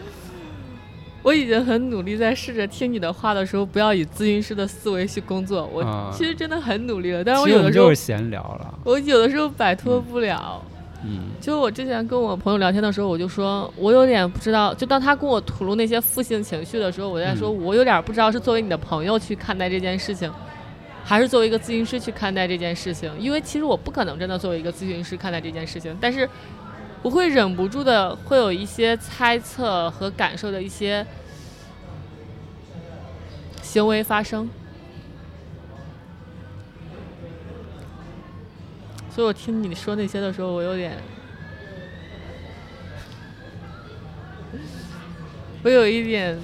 我已经很努力在试着听你的话的时候，不要以咨询师的思维去工作。我啊其实真的很努力了，但是我有的时候闲聊了。我有的时候摆脱不了。嗯就我之前跟我朋友聊天的时候，我就说，我有点不知道，就当他跟我吐露那些负性情绪的时候，我在说，嗯我有点不知道是作为你的朋友去看待这件事情，还是作为一个咨询师去看待这件事情。因为其实我不可能真的作为一个咨询师看待这件事情，但是我会忍不住的会有一些猜测和感受的一些行为发生。所以我听你说那些的时候，我有点，我有一点，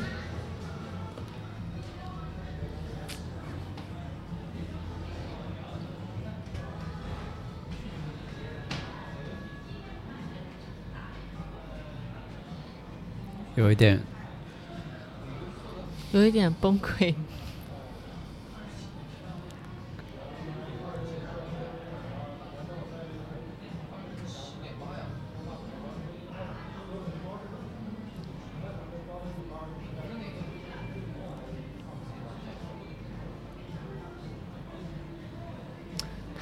有一点有一点崩溃。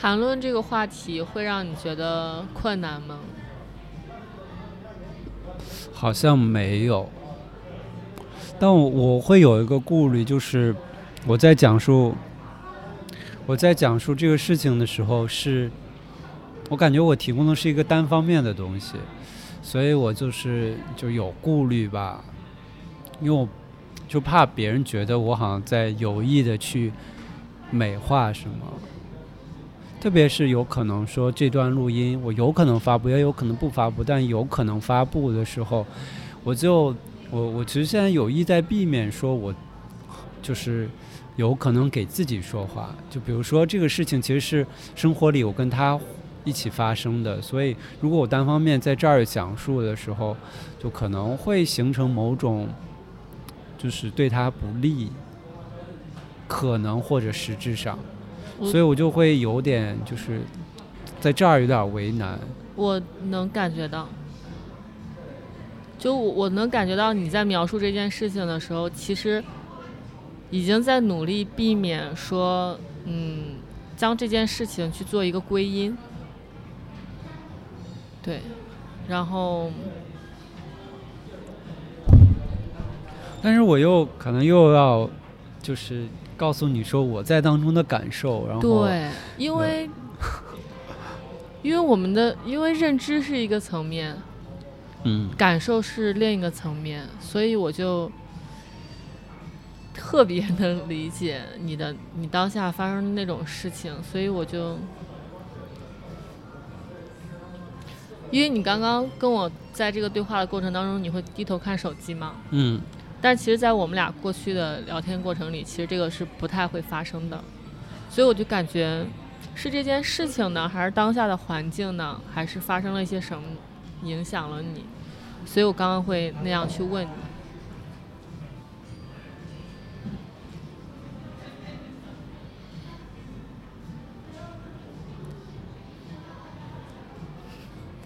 谈论这个话题会让你觉得困难吗？好像没有，但我我会有一个顾虑，就是我在讲述我在讲述这个事情的时候是，我感觉我提供的是一个单方面的东西，所以我就是就有顾虑吧，因为我就怕别人觉得我好像在有意的去美化什么。特别是有可能说这段录音我有可能发布，也有可能不发布，但有可能发布的时候，我就我我其实现在有意在避免说我就是有可能给自己说话，就比如说这个事情其实是生活里我跟他一起发生的，所以如果我单方面在这儿讲述的时候，就可能会形成某种就是对他不利，可能或者实质上。我所以我就会有点就是在这儿有点为难。我能感觉到，就我我能感觉到你在描述这件事情的时候，其实已经在努力避免说，嗯，将这件事情去做一个归因。对，然后但是我又可能又要就是告诉你说我在当中的感受，然后对，因为 因为我们的因为认知是一个层面，嗯。感受是另一个层面，所以我就特别能理解你的你当下发生的那种事情，所以我就，因为你刚刚跟我在这个对话的过程当中，你会低头看手机吗？嗯但其实，在我们俩过去的聊天过程里，其实这个是不太会发生的，所以我就感觉是这件事情呢，还是当下的环境呢，还是发生了一些什么影响了你？所以我刚刚会那样去问你。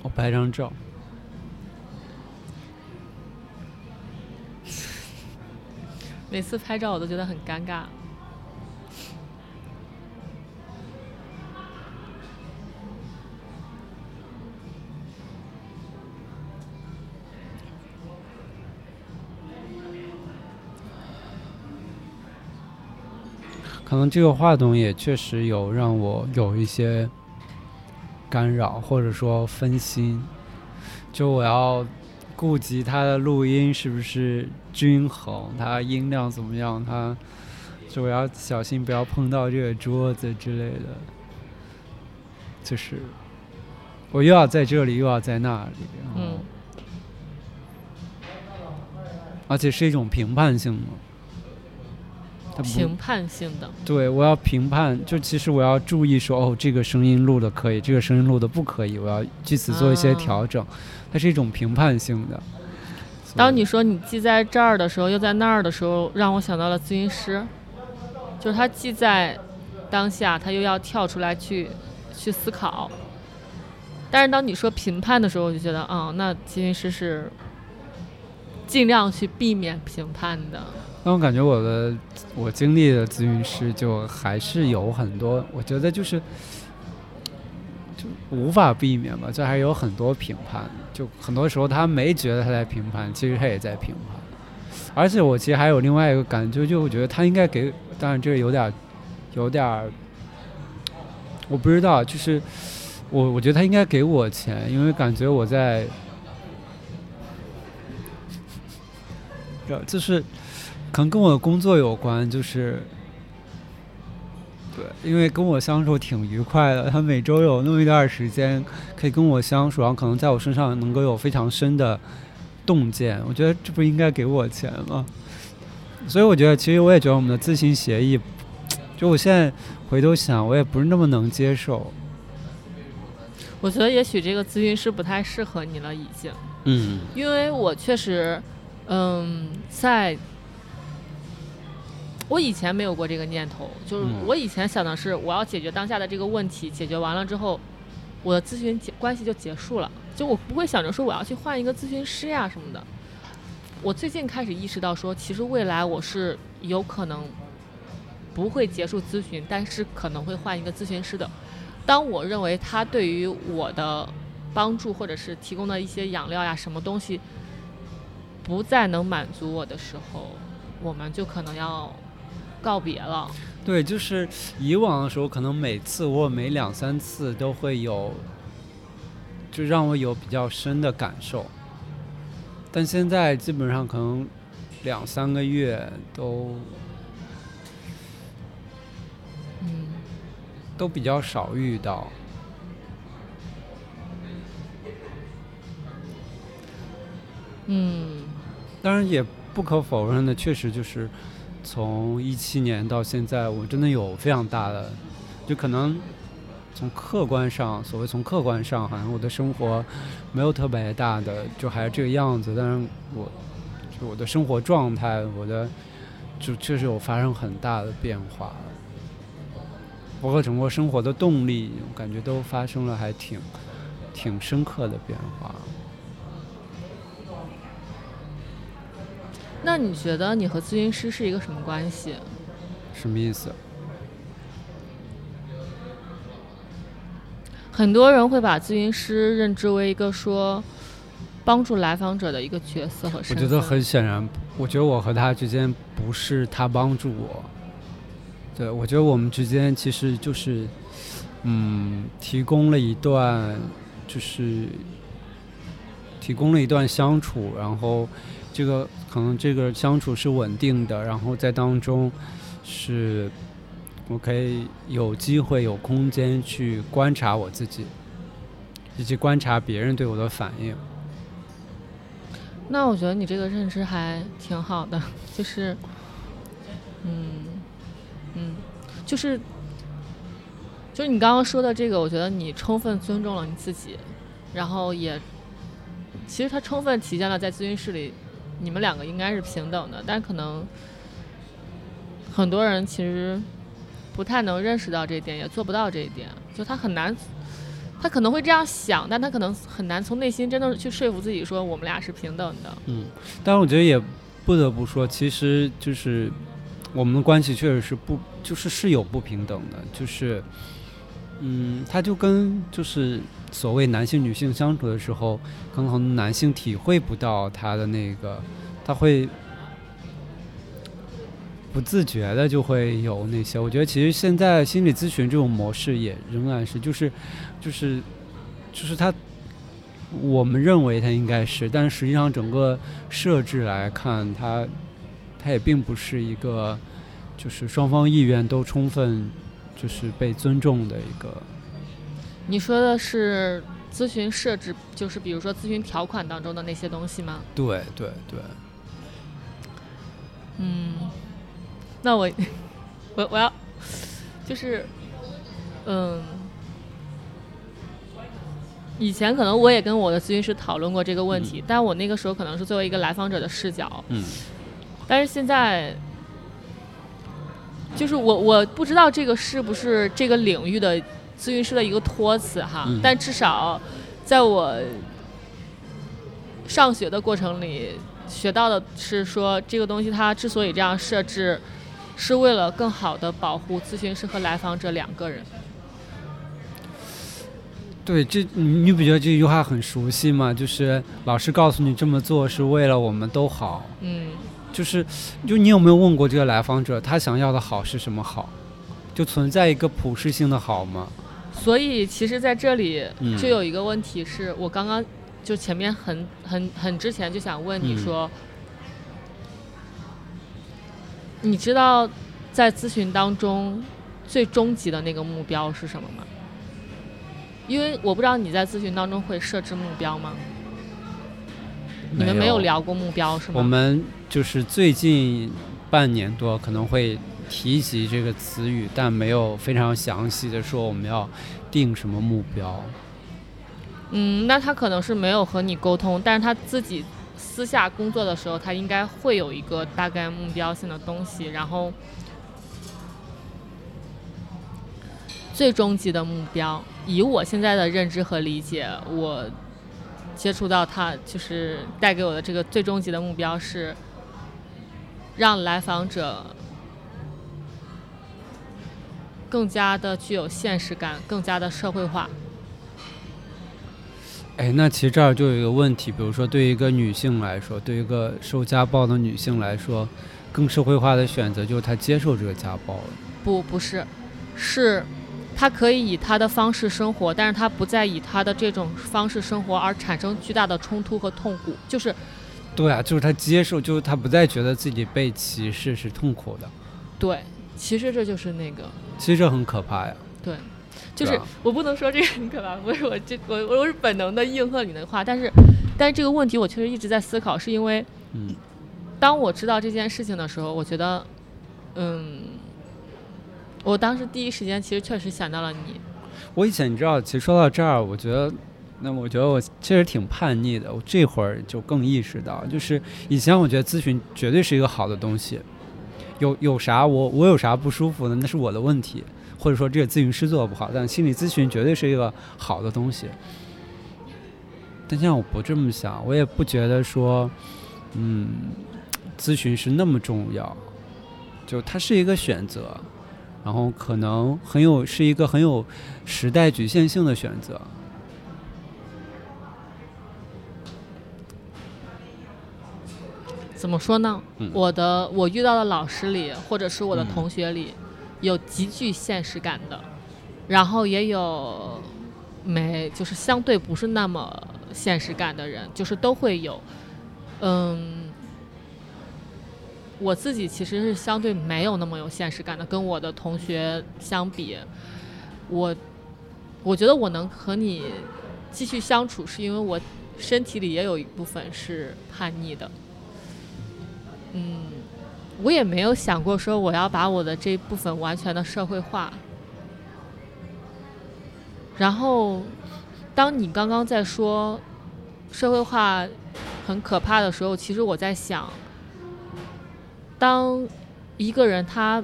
我拍张照。每次拍照我都觉得很尴尬。可能这个话筒也确实有让我有一些干扰，或者说分心。就我要顾及它的录音是不是均衡，它音量怎么样，它就我要小心不要碰到这个桌子之类的。就是我又要在这里，又要在那里，然后嗯，而且是一种评判性的。它评判性的，对，我要评判，就其实我要注意说，哦，这个声音录的可以，这个声音录的不可以，我要据此做一些啊调整。它是一种评判性的。当你说你既在这儿的时候，又在那儿的时候，让我想到了咨询师，就是他既在当下，他又要跳出来去去思考。但是当你说评判的时候，我就觉得，啊、那咨询师是尽量去避免评判的。但我感觉我的我经历的咨询师就还是有很多，我觉得就是就无法避免吧，这还有很多评判。就很多时候他没觉得他在评判，其实他也在评判。而且我其实还有另外一个感觉，就我觉得他应该给，当然这有点有点我不知道，就是我我觉得他应该给我钱，因为感觉我在，就是可能跟我的工作有关，就是对，因为跟我相处挺愉快的，他每周有那么一段时间可以跟我相处，然后可能在我身上能够有非常深的洞见，我觉得这不应该给我钱吗？所以我觉得，其实我也觉得我们的自行协议，就我现在。回头想，我也不是那么能接受。我觉得也许这个咨询师不太适合你了，已经。嗯。因为我确实，嗯，在，我以前没有过这个念头，就是我以前想的是，我要解决当下的这个问题，解决完了之后，我的咨询关系就结束了，就我不会想着说我要去换一个咨询师呀什么的。我最近开始意识到说，其实未来我是有可能。不会结束咨询，但是可能会换一个咨询师的。当我认为他对于我的帮助或者是提供的一些养料呀，什么东西不再能满足我的时候，我们就可能要告别了。对，就是以往的时候，可能每次我每两三次都会有，就让我有比较深的感受。但现在基本上可能两三个月都。嗯都比较少遇到，嗯，当然也不可否认的，确实就是从一七年到现在，我真的有非常大的，就可能从客观上，所谓从客观上，好像我的生活没有特别大的，就还是这个样子，但是我就我的生活状态，我的就确实有发生很大的变化。包括整个生活的动力，我感觉都发生了还挺挺深刻的变化。那你觉得你和咨询师是一个什么关系？什么意思？很多人会把咨询师认知为一个说帮助来访者的一个角色和身份。我觉得很显然，我觉得我和他之间不是他帮助我。对，我觉得我们之间其实就是，嗯，提供了一段，就是提供了一段相处，然后这个可能这个相处是稳定的，然后在当中是我可以有机会、有空间去观察我自己，以及观察别人对我的反应。那我觉得你这个认知还挺好的，就是，嗯。嗯，就是，就是你刚刚说的这个，我觉得你充分尊重了你自己，然后也，其实它充分体现了在咨询室里，你们两个应该是平等的，但可能很多人其实不太能认识到这一点，也做不到这一点，就他很难，他可能会这样想，但他可能很难从内心真的去说服自己说我们俩是平等的。嗯，但是我觉得也不得不说，其实就是。我们的关系确实是不，就是是有不平等的，就是，嗯，他就跟就是所谓男性女性相处的时候，可能男性体会不到他的那个，他会不自觉的就会有那些。我觉得其实现在心理咨询这种模式也仍然是，就是，就是，就是他，我们认为他应该是，但实际上整个设置来看，他。它也并不是一个，就是双方意愿都充分，就是被尊重的一个。你说的是咨询设置，就是比如说咨询条款当中的那些东西吗？对对对。嗯，那我 我我要就是，嗯，以前可能我也跟我的咨询师讨论过这个问题，但我那个时候可能是作为一个来访者的视角。嗯。但是现在，就是我我不知道这个是不是这个领域的咨询师的一个托词哈，但至少在我上学的过程里，学到的是说，这个东西它之所以这样设置，是为了更好的保护咨询师和来访者两个人。对，这你你不觉得这句话很熟悉吗？就是老师告诉你这么做是为了我们都好。嗯，就是，就你有没有问过这个来访者，他想要的好是什么好？就存在一个普适性的好吗？所以其实在这里嗯就有一个问题是，我刚刚就前面很很很之前就想问你嗯说，你知道在咨询当中最终极的那个目标是什么吗？因为我不知道你在咨询当中会设置目标吗？你们没有聊过目标是吗？我们就是最近半年多可能会提及这个词语，但没有非常详细的说我们要定什么目标。嗯，那他可能是没有和你沟通，但是他自己私下工作的时候，他应该会有一个大概目标性的东西，然后最终极的目标，以我现在的认知和理解，我接触到他就是带给我的这个最终极的目标是让来访者更加的具有现实感，更加的社会化。哎，那其实这儿就有一个问题，比如说对于一个女性来说，对于一个受家暴的女性来说，更社会化的选择就是她接受这个家暴了。不，不是，是他可以以他的方式生活，但是他不再以他的这种方式生活而产生巨大的冲突和痛苦。就是对啊，就是他接受，就是他不再觉得自己被歧视是痛苦的。对，其实这就是那个其实这很可怕呀。对，就是啊我不能说这个很可怕，不是我这我我是本能的应和你的话，但是但是这个问题我确实一直在思考，是因为嗯，当我知道这件事情的时候，我觉得，嗯，我当时第一时间其实确实想到了你，我以前你知道，其实说到这儿，我觉得，那我觉得我确实挺叛逆的。我这会儿就更意识到，就是以前我觉得咨询绝对是一个好的东西，有有啥我我有啥不舒服的，那是我的问题，或者说这个咨询师做的不好，但心理咨询绝对是一个好的东西。但现在我不这么想，我也不觉得说，嗯，咨询是那么重要，就它是一个选择。然后可能很有是一个很有时代局限性的选择。怎么说呢？嗯我的我遇到的老师里，或者是我的嗯同学里，有极具现实感的，然后也有没就是相对不是那么现实感的人，就是都会有。嗯，我自己其实是相对没有那么有现实感的，跟我的同学相比，我我觉得我能和你继续相处，是因为我身体里也有一部分是叛逆的。嗯，我也没有想过说我要把我的这部分完全的社会化。然后，当你刚刚在说社会化很可怕的时候，其实我在想，当一个人他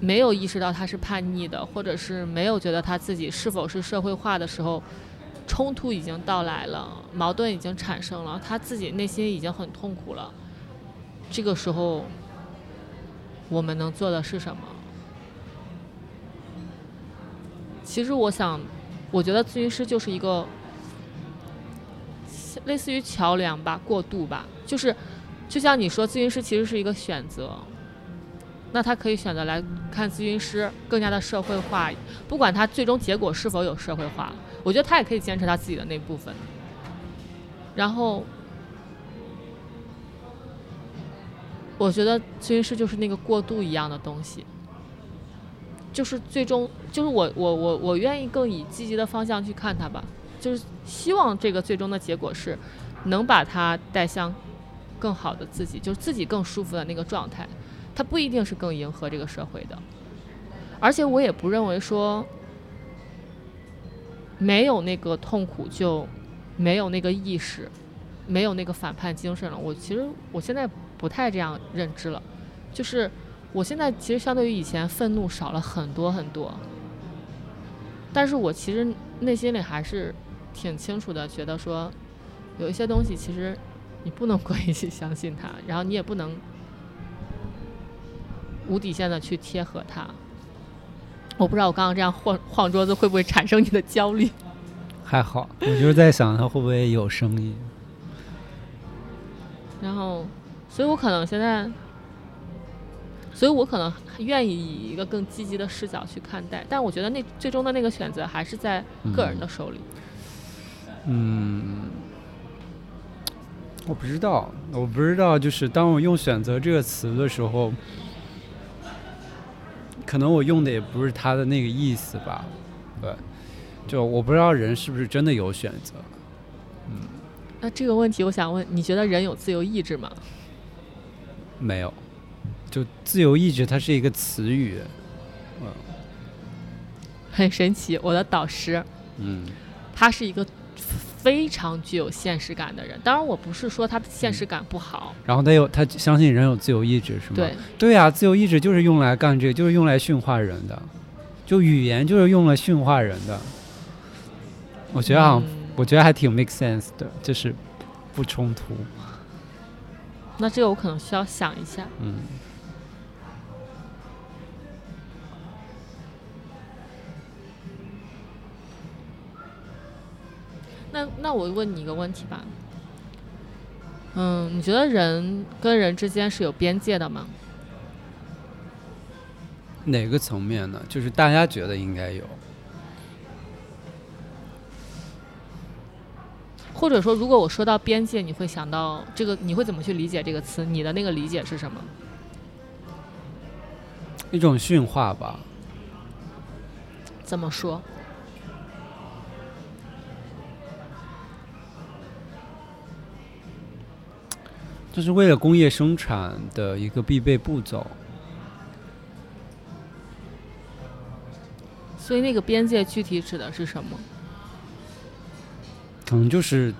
没有意识到他是叛逆的，或者是没有觉得他自己是否是社会化的时候，冲突已经到来了，矛盾已经产生了，他自己内心已经很痛苦了。这个时候，我们能做的是什么？其实我想，我觉得咨询师就是一个类似于桥梁吧，过渡吧，就是就像你说，咨询师其实是一个选择。那他可以选择来看咨询师更加的社会化，不管他最终结果是否有社会化，我觉得他也可以坚持他自己的那部分。然后，我觉得咨询师就是那个过渡一样的东西，就是最终就是我我我我愿意更以积极的方向去看他吧，就是希望这个最终的结果是能把他带向更好的自己，就是自己更舒服的那个状态。它不一定是更迎合这个社会的，而且我也不认为说没有那个痛苦就没有那个意识，没有那个反叛精神了。我其实我现在不太这样认知了，就是我现在其实相对于以前愤怒少了很多很多，但是我其实内心里还是挺清楚的，觉得说有一些东西其实你不能过于去相信他，然后你也不能无底线的去贴合他。我不知道我刚刚这样晃晃桌子会不会产生你的焦虑？还好，我就是在想他会不会有声音。然后，所以我可能现在，所以我可能愿意以一个更积极的视角去看待，但我觉得那最终的那个选择还是在个人的手里。嗯，我不知道，我不知道，就是当我用“选择”这个词的时候，可能我用的也不是他的那个意思吧，对，就我不知道人是不是真的有选择。嗯那这个问题，我想问，你觉得人有自由意志吗？没有，就自由意志，它是一个词语。嗯，很神奇，我的导师，嗯，他是一个非常具有现实感的人。当然，我不是说他的现实感不好。然后他有，他相信人有自由意志，是吗？对，对呀，自由意志就是用来干这个，就是用来驯化人的。就语言就是用来驯化人的。我觉得好像。我觉得还挺 make sense 的，就是不冲突。那这个我可能需要想一下。嗯。那那我问你一个问题吧。嗯，你觉得人跟人之间是有边界的吗？哪个层面呢？就是大家觉得应该有。或者说，如果我说到边界，你会想到这个？你会怎么去理解这个词？你的那个理解是什么？一种驯化吧。怎么说？这是为了工业生产的一个必备步骤。所以，那个边界具体指的是什么？可能就是，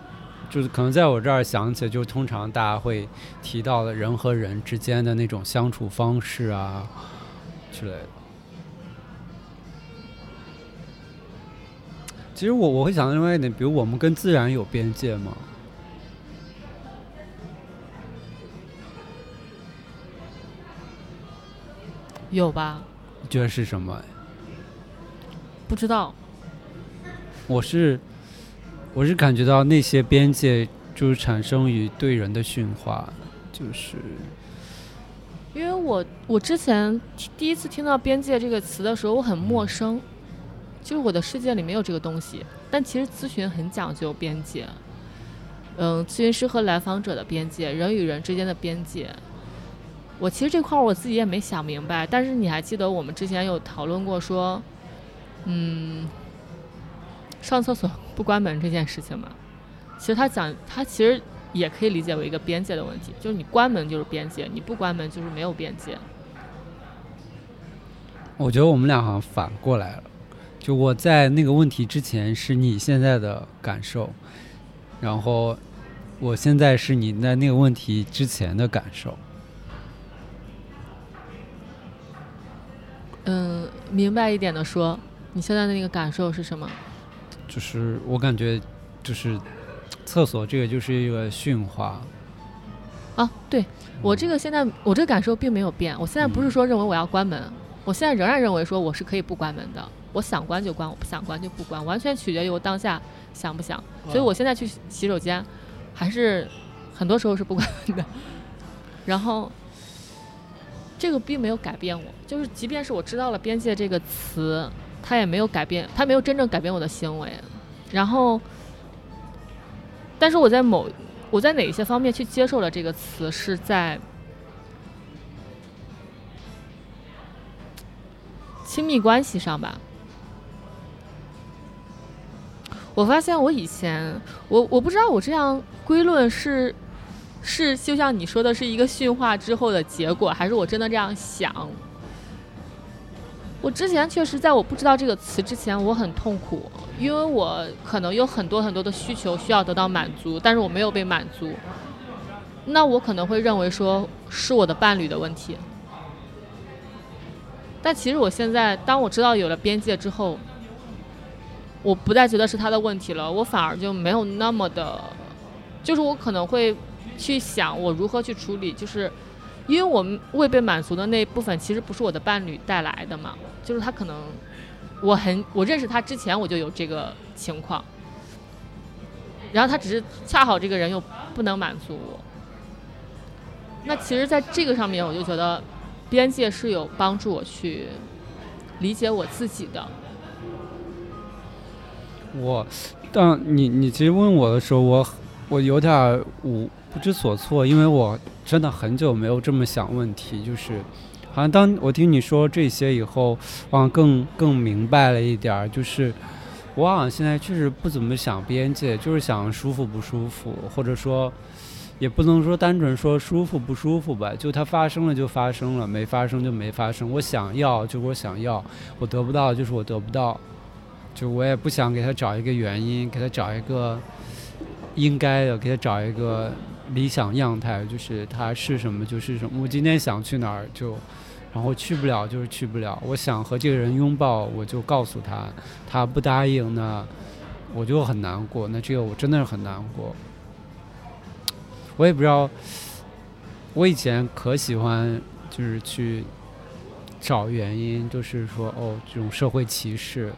就是可能在我这儿想起来，就通常大家会提到的人和人之间的那种相处方式啊之类的。其实我我会想到另外一点，比如我们跟自然有边界吗？有吧？你觉得是什么？不知道。我是。我是感觉到那些边界就是产生于对人的驯化，就是因为我我之前第一次听到“边界”这个词的时候，我很陌生，就是我的世界里没有这个东西。但其实咨询很讲究边界，嗯，咨询师和来访者的边界，人与人之间的边界。我其实这块我自己也没想明白，但是你还记得我们之前有讨论过说，嗯。上厕所不关门这件事情吗，其实他讲，他其实也可以理解为一个边界的问题，就是你关门就是边界，你不关门就是没有边界。我觉得我们俩好像反过来了，就我在那个问题之前是你现在的感受，然后我现在是你在那个问题之前的感受。嗯，明白一点的说，你现在的那个感受是什么？就是我感觉，就是厕所这个就是一个驯化。啊，对我这个现在我这个感受并没有变。我现在不是说认为我要关门，我现在仍然认为说我是可以不关门的。我想关就关，我不想关就不关，完全取决于我当下想不想。所以我现在去洗手间，还是很多时候是不关门的。然后这个并没有改变我，就是即便是我知道了边界这个词。他也没有改变，他没有真正改变我的行为。然后，但是我在某我在哪一些方面去接受了这个词，是在亲密关系上吧。我发现我以前，我我不知道我这样归论是是就像你说的是一个驯化之后的结果，还是我真的这样想。我之前确实在我不知道这个词之前，我很痛苦，因为我可能有很多很多的需求需要得到满足，但是我没有被满足。那我可能会认为说是我的伴侣的问题。但其实我现在，当我知道有了边界之后，我不再觉得是他的问题了，我反而就没有那么的，就是我可能会去想我如何去处理，就是因为我们未被满足的那一部分，其实不是我的伴侣带来的嘛，就是他可能我很我认识他之前我就有这个情况，然后他只是恰好这个人又不能满足我。那其实，在这个上面，我就觉得边界是有帮助我去理解我自己的。我，当你你其实问我的时候，我我有点无不知所措，因为我真的很久没有这么想问题，就是好像当我听你说这些以后，好像更更明白了一点儿，就是我好像现在确实不怎么想边界，就是想舒服不舒服，或者说也不能说单纯说舒服不舒服吧，就它发生了就发生了，没发生就没发生，我想要就我想要，我得不到就是我得不到。就我也不想给他找一个原因，给他找一个应该的，给他找一个理想样态，就是他是什么就是什么。我今天想去哪儿就，然后去不了就是去不了。我想和这个人拥抱，我就告诉他，他不答应那我就很难过。那这个我真的是很难过。我也不知道，我以前可喜欢就是去找原因，就是说哦，这种社会歧视。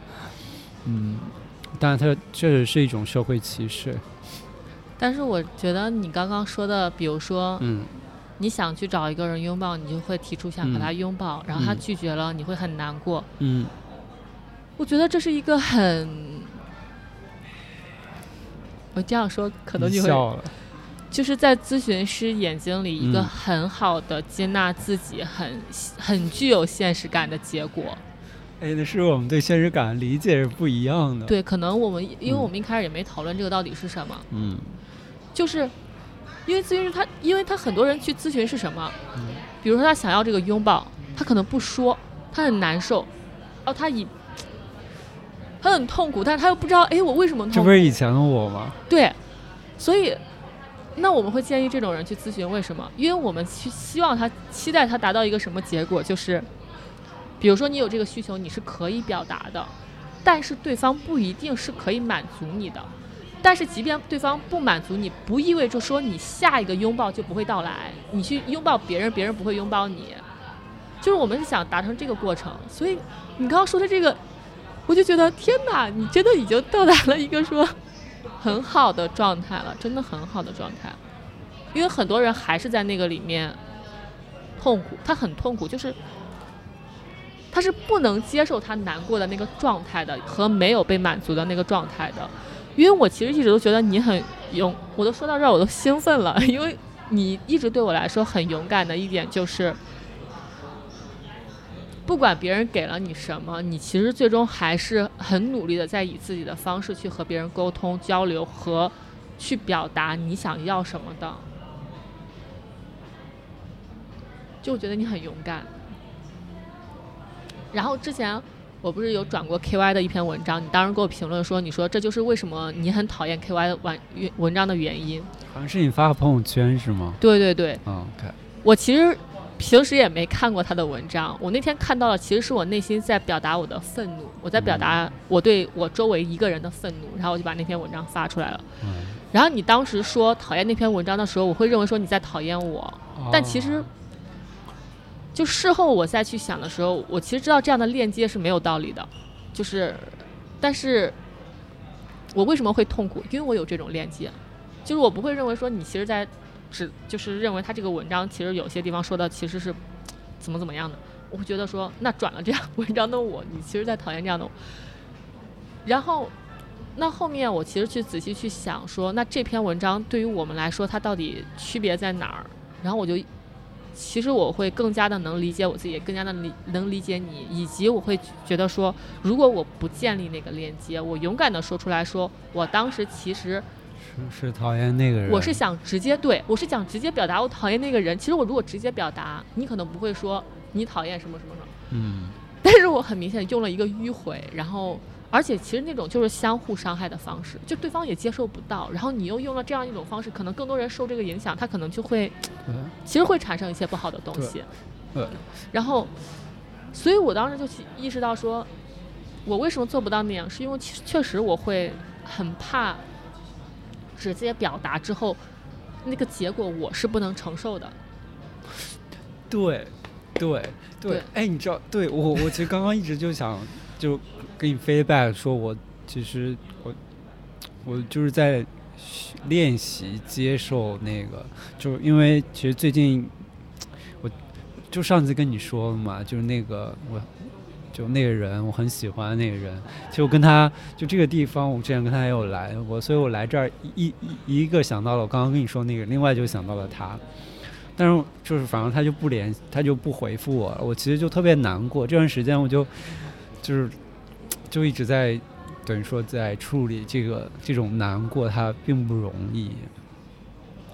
嗯，但是它确实是一种社会歧视。但是我觉得你刚刚说的，比如说，嗯，你想去找一个人拥抱，你就会提出想和他拥抱，然后他拒绝了，你会很难过。嗯，我觉得这是一个很，我这样说可能就会，就是在咨询师眼睛里一个很好的接纳自己，很很具有现实感的结果。哎，那是我们对现实感理解是不一样的。对，可能我们因为我们一开始也没讨论这个到底是什么。嗯。就是因为咨询师他，因为他很多人去咨询是什么？嗯。比如说他想要这个拥抱，他可能不说，他很难受，哦，他以他很痛苦，但是他又不知道，哎，我为什么痛苦？这不是以前的我吗？对。所以，那我们会建议这种人去咨询，为什么？因为我们去希望他期待他达到一个什么结果，就是。比如说你有这个需求，你是可以表达的，但是对方不一定是可以满足你的。但是即便对方不满足你，不意味着说你下一个拥抱就不会到来。你去拥抱别人，别人不会拥抱你。就是我们是想达成这个过程。所以你刚刚说的这个，我就觉得天哪，你真的已经到达了一个说很好的状态了，真的很好的状态。因为很多人还是在那个里面痛苦，他很痛苦，就是。他是不能接受他难过的那个状态的，和没有被满足的那个状态的，因为我其实一直都觉得你很勇，我都说到这儿我都兴奋了，因为你一直对我来说很勇敢的一点就是，不管别人给了你什么，你其实最终还是很努力的在以自己的方式去和别人沟通交流和去表达你想要什么的，就觉得你很勇敢。然后之前我不是有转过 K Y 的一篇文章，你当时给我评论说，你说这就是为什么你很讨厌 K Y 文文章的原因。好像是你发的朋友圈是吗？对对对。嗯，OK。我其实平时也没看过他的文章，我那天看到了，其实是我内心在表达我的愤怒，我在表达我对我周围一个人的愤怒，然后我就把那篇文章发出来了。嗯。然后你当时说讨厌那篇文章的时候，我会认为说你在讨厌我，但其实。就事后我再去想的时候，我其实知道这样的链接是没有道理的，就是，但是，我为什么会痛苦？因为我有这种链接，就是我不会认为说你其实在只就是认为他这个文章其实有些地方说的其实是怎么怎么样的，我会觉得说那转了这样文章的我，你其实在讨厌这样的我。然后，那后面我其实去仔细去想说，那这篇文章对于我们来说，它到底区别在哪儿？然后我就。其实我会更加的能理解我自己，更加的理能理解你，以及我会觉得说，如果我不建立那个链接，我勇敢的说出来说，我当时其实是是讨厌那个人，我是想直接对我是想直接表达我讨厌那个人。其实我如果直接表达，你可能不会说你讨厌什么什么什么，嗯，但是我很明显用了一个迂回，然后。而且其实那种就是相互伤害的方式，就对方也接受不到，然后你又用了这样一种方式，可能更多人受这个影响，他可能就会，其实会产生一些不好的东西。对。然后，所以我当时就意识到说，我为什么做不到那样，是因为确实我会很怕直接表达之后，那个结果我是不能承受的。对，对，对，哎，你知道，对我，我其实刚刚一直就想就给你 feedback，说我其实我我就是在练习接受那个，就是因为其实最近我就上次跟你说了嘛，就是那个我就那个人我很喜欢那个人，其实我跟他就这个地方，我之前跟他也有来过，所以我来这儿一一一个想到了我刚刚跟你说那个，另外就想到了他。但是就是反正他就不联，他就不回复我，我其实就特别难过。这段时间我就就是就一直在等于说在处理这个这种难过，它并不容易。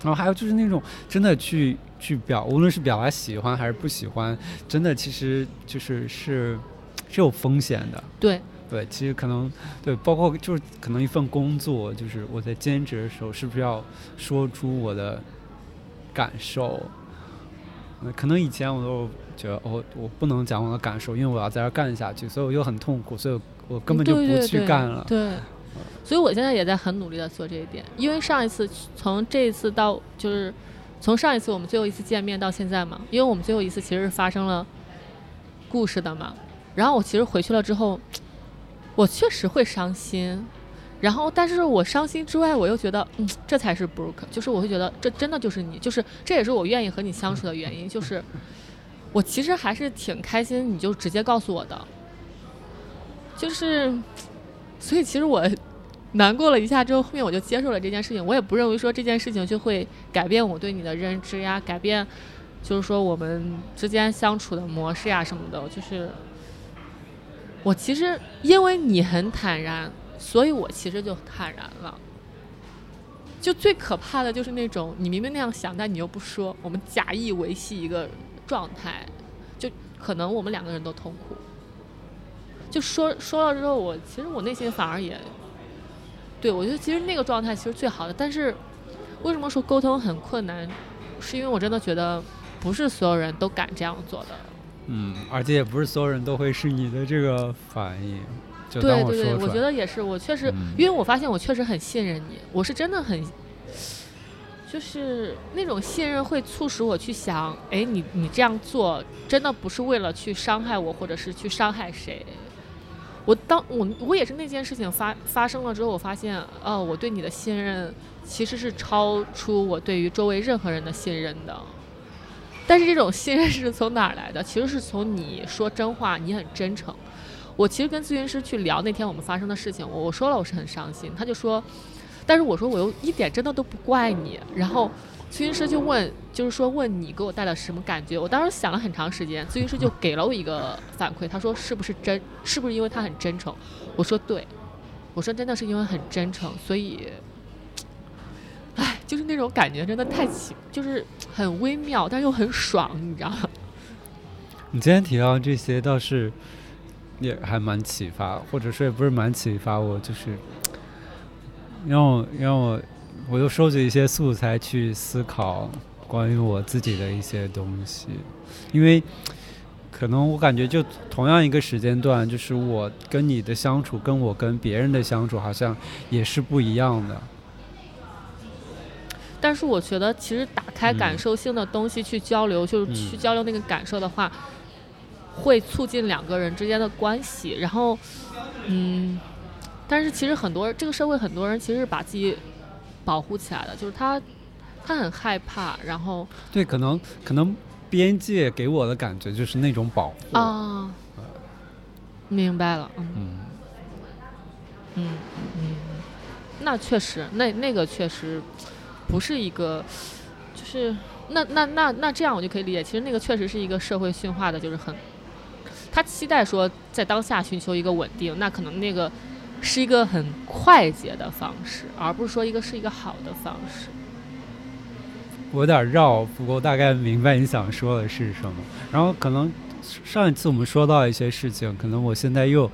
然后还有就是那种真的去去表，无论是表达喜欢还是不喜欢，真的其实就是是是有风险的。对对，其实可能对，包括就是可能一份工作，就是我在兼职的时候，是不是要说出我的。感受，可能以前我都觉得，哦，我不能讲我的感受，因为我要在这干下去，所以我又很痛苦，所以我根本就不去干了。对，所以我现在也在很努力的做这一点。因为上一次从这一次到就是从上一次我们最后一次见面到现在嘛，因为我们最后一次其实是发生了故事的嘛。然后我其实回去了之后，我确实会伤心。然后，但是我伤心之外，我又觉得，嗯，这才是 Brooke，就是我会觉得这真的就是你，就是这也是我愿意和你相处的原因，就是我其实还是挺开心，你就直接告诉我的，就是，所以其实我 难过了一下之后，后面我就接受了这件事情，我也不认为说这件事情就会改变我对你的认知呀，改变就是说我们之间相处的模式呀什么的，就是我其实因为你很坦然。所以我其实就坦然了。就最可怕的就是那种你明明那样想，但你又不说，我们假意维系一个状态，就可能我们两个人都痛苦。就说说了之后，我其实我内心反而也，对我觉得其实那个状态其实最好的。但是为什么说沟通很困难？是因为我真的觉得不是所有人都敢这样做的。嗯，而且也不是所有人都会是你的这个反应。对对对，我觉得也是。我确实，因为我发现我确实很信任你，我是真的很，就是那种信任会促使我去想，哎，你你这样做真的不是为了去伤害我，或者是去伤害谁？我当我我也是那件事情发发生了之后，我发现，哦，我对你的信任其实是超出我对于周围任何人的信任的。但是这种信任是从哪儿来的？其实是从你说真话，你很真诚。我其实跟咨询师去聊那天我们发生的事情，我我说了我是很伤心，他就说，但是我说我又一点真的都不怪你。然后咨询师就问，就是说问你给我带来什么感觉？我当时想了很长时间，咨询师就给了我一个反馈，他说是不是真，是不是因为他很真诚？我说对，我说真的是因为很真诚，所以，唉，就是那种感觉真的太奇，就是很微妙，但又很爽，你知道吗？你今天提到这些倒是。也还蛮启发，或者说也不是蛮启发我，就是让我让我我又收集一些素材去思考关于我自己的一些东西，因为可能我感觉就同样一个时间段，就是我跟你的相处，跟我跟别人的相处好像也是不一样的。但是我觉得，其实打开感受性的东西去交流，就是去交流那个感受的话。会促进两个人之间的关系，然后，嗯，但是其实很多这个社会很多人其实是把自己保护起来的，就是他他很害怕，然后。对，可能可能边界给我的感觉就是那种保护。啊，明白了，嗯嗯嗯，那确实，那那个确实不是一个，就是那那那那这样我就可以理解，其实那个确实是一个社会驯化的，就是很。他期待说，在当下寻求一个稳定，那可能那个是一个很快捷的方式，而不是说一个是一个好的方式。我有点绕，不过大概明白你想说的是什么。然后可能上一次我们说到一些事情，可能我现在又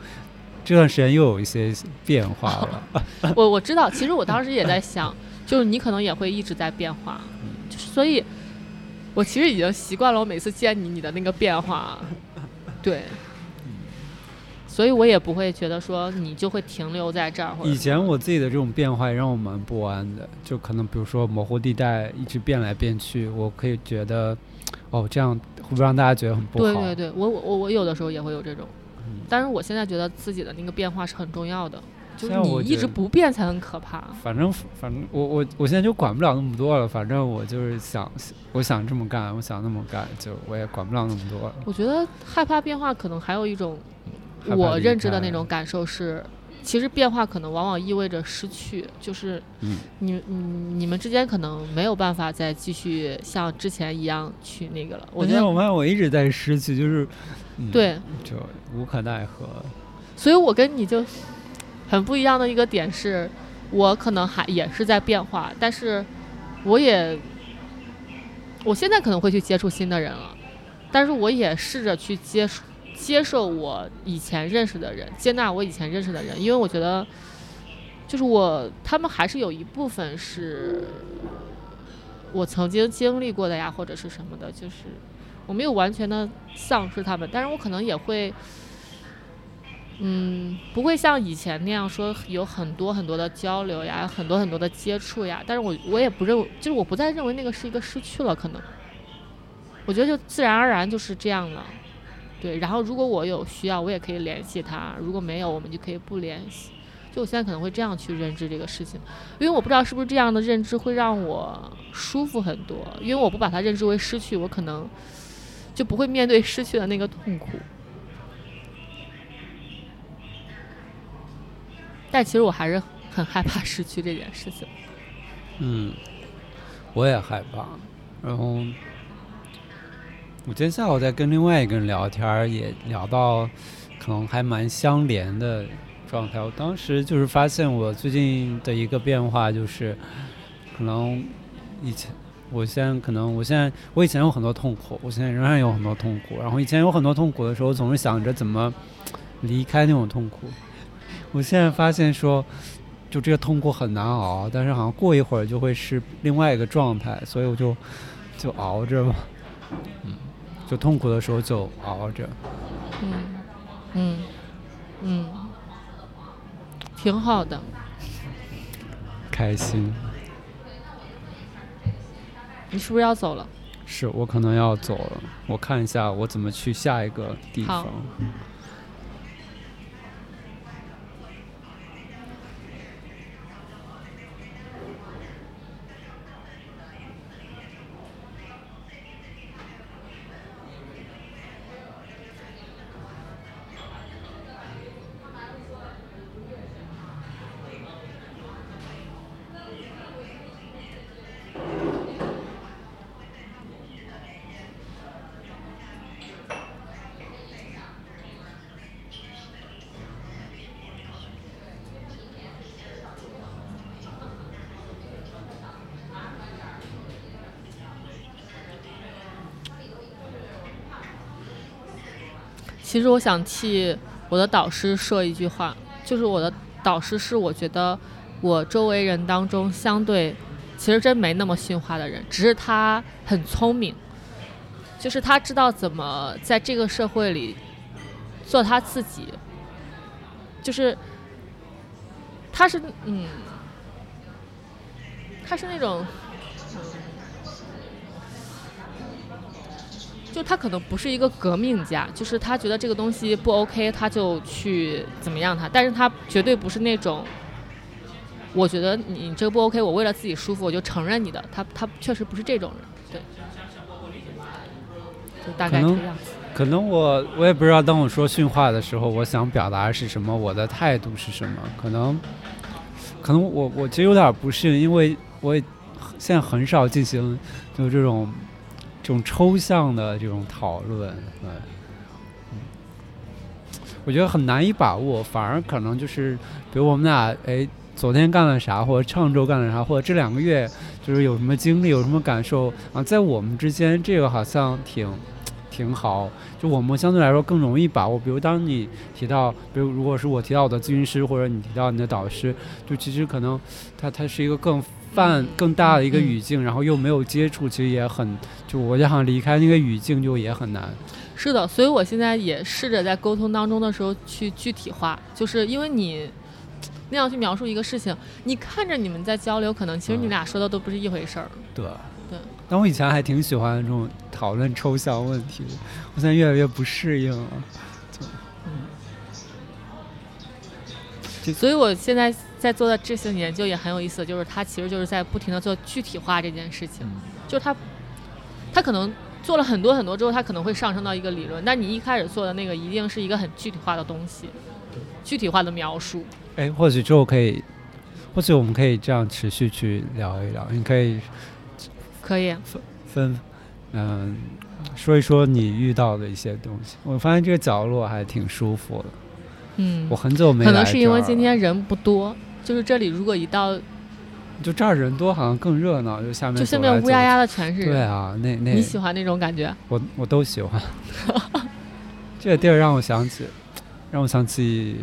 这段时间又有一些变化了。我我知道，其实我当时也在想，就是你可能也会一直在变化，就是所以，我其实已经习惯了我每次见你你的那个变化。对，所以我也不会觉得说你就会停留在这儿。以前我自己的这种变化也让我蛮不安的，就可能比如说模糊地带一直变来变去，我可以觉得，哦，这样会不会让大家觉得很不好？对对对，我我我有的时候也会有这种，但是我现在觉得自己的那个变化是很重要的。就是你一直不变才很可怕。反正反正我我我现在就管不了那么多了。反正我就是想，我想这么干，我想那么干，就我也管不了那么多了。我觉得害怕变化，可能还有一种我认知的那种感受是，其实变化可能往往意味着失去，就是你你你们之间可能没有办法再继续像之前一样去那个了。我觉得我发现我一直在失去，就是对，就无可奈何。所以我跟你就。很不一样的一个点是，我可能还也是在变化，但是我也，我现在可能会去接触新的人了，但是我也试着去接接受我以前认识的人，接纳我以前认识的人，因为我觉得，就是我他们还是有一部分是我曾经经历过的呀，或者是什么的，就是我没有完全的丧失他们，但是我可能也会。嗯，不会像以前那样说有很多很多的交流呀，很多很多的接触呀。但是我我也不认为，就是我不再认为那个是一个失去了，可能。我觉得就自然而然就是这样了，对。然后如果我有需要，我也可以联系他；如果没有，我们就可以不联系。就我现在可能会这样去认知这个事情，因为我不知道是不是这样的认知会让我舒服很多。因为我不把它认知为失去，我可能就不会面对失去的那个痛苦。但其实我还是很害怕失去这件事情。嗯，我也害怕。然后，我今天下午在跟另外一个人聊天，也聊到可能还蛮相连的状态。我当时就是发现，我最近的一个变化就是，可能以前，我现在可能我现在我以前有很多痛苦，我现在仍然有很多痛苦。然后以前有很多痛苦的时候，总是想着怎么离开那种痛苦。我现在发现说，就这个痛苦很难熬，但是好像过一会儿就会是另外一个状态，所以我就就熬着吧，嗯，就痛苦的时候就熬着，嗯嗯嗯，挺好的，开心。你是不是要走了？是我可能要走了，我看一下我怎么去下一个地方。其实我想替我的导师说一句话，就是我的导师是我觉得我周围人当中相对其实真没那么驯化的人，只是他很聪明，就是他知道怎么在这个社会里做他自己，就是他是嗯，他是那种。就他可能不是一个革命家，就是他觉得这个东西不 OK，他就去怎么样他，但是他绝对不是那种，我觉得你这个不 OK，我为了自己舒服我就承认你的，他他确实不是这种人，对，就大概这样子。可能我我也不知道，当我说训话的时候，我想表达是什么，我的态度是什么？可能，可能我我其实有点不适应，因为我现在很少进行就这种。这种抽象的这种讨论，对，嗯，我觉得很难以把握，反而可能就是，比如我们俩，哎，昨天干了啥，或者上周干了啥，或者这两个月就是有什么经历，有什么感受啊，在我们之间，这个好像挺挺好，就我们相对来说更容易把握。比如当你提到，比如如果是我提到我的咨询师，或者你提到你的导师，就其实可能他他是一个更。泛更大的一个嗯语境，然后又没有接触，其实也很，就我就想离开那个语境就也很难。是的，所以我现在也试着在沟通当中的时候去具体化，就是因为你 那样去描述一个事情，你看着你们在交流，可能其实你嗯俩说的都不是一回事儿。对，对。但我以前还挺喜欢这种讨论抽象问题的，我现在越来越不适应了。嗯所以我现在在做的这些研究也很有意思，就是他其实就是在不停的做具体化这件事情，就是它，它可能做了很多很多之后，他可能会上升到一个理论，但你一开始做的那个一定是一个很具体化的东西，具体化的描述。哎，或许之后可以，或许我们可以这样持续去聊一聊。你可以可以，分分，嗯、说一说你遇到的一些东西。我发现这个角落还挺舒服的。嗯我，很久没可能是因为今天人不多，就是这里如果一到，就这儿人多，好像更热闹。就下面就下面乌压压的全是人。对，啊，那那你喜欢那种感觉？我我都喜欢。这个地儿让我想起，让我想起，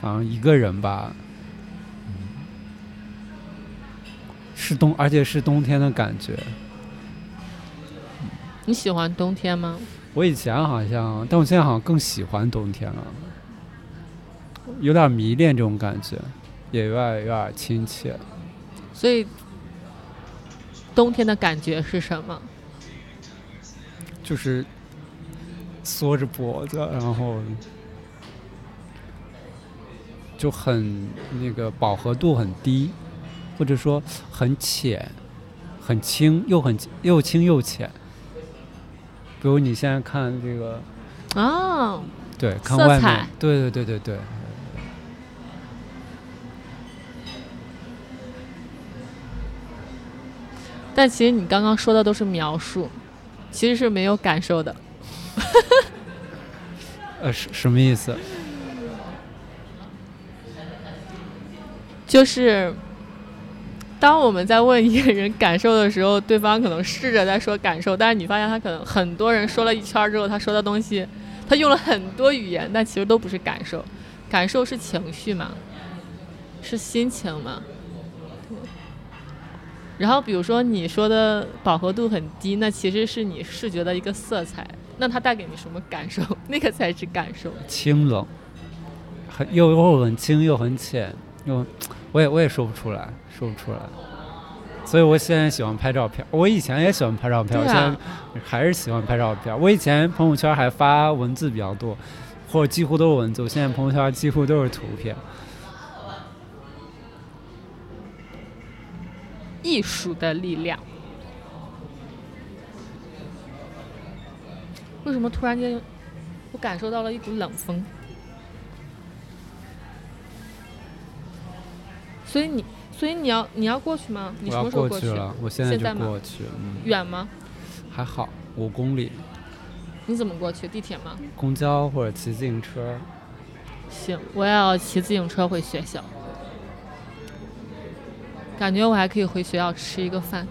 反正一个人吧，嗯是冬，而且是冬天的感觉。你喜欢冬天吗？我以前好像，但我现在好像更喜欢冬天了，有点迷恋这种感觉，也有点有点亲切。所以冬天的感觉是什么？就是缩着脖子，然后就很那个饱和度很低，或者说很浅、很轻，又很又轻又浅。比如你现在看这个，哦，对，看外色彩面，对对对对对。但其实你刚刚说的都是描述，其实是没有感受的。呃，什什么意思？就是当我们在问一个人感受的时候，对方可能试着在说感受，但是你发现他可能很多人说了一圈之后，他说的东西，他用了很多语言，但其实都不是感受。感受是情绪嘛，是心情嘛。对然后比如说你说的饱和度很低，那其实是你视觉的一个色彩，那它带给你什么感受？那个才是感受。清冷，很又又很清又很浅，又我也我也说不出来，说不出来。所以我现在喜欢拍照片，我以前也喜欢拍照片，我现在还是喜欢拍照片。我以前朋友圈还发文字比较多，或者几乎都是文字，我现在朋友圈几乎都是图片。艺术的力量。为什么突然间我感受到了一股冷风？所以你，所以你要你要过去吗？你什么时候去？过去了，我现在就过去，嗯，远吗？还好，五公里，你怎么过去？地铁吗？公交或者骑自行车。行，我也要骑自行车回学校。感觉我还可以回学校吃一个饭。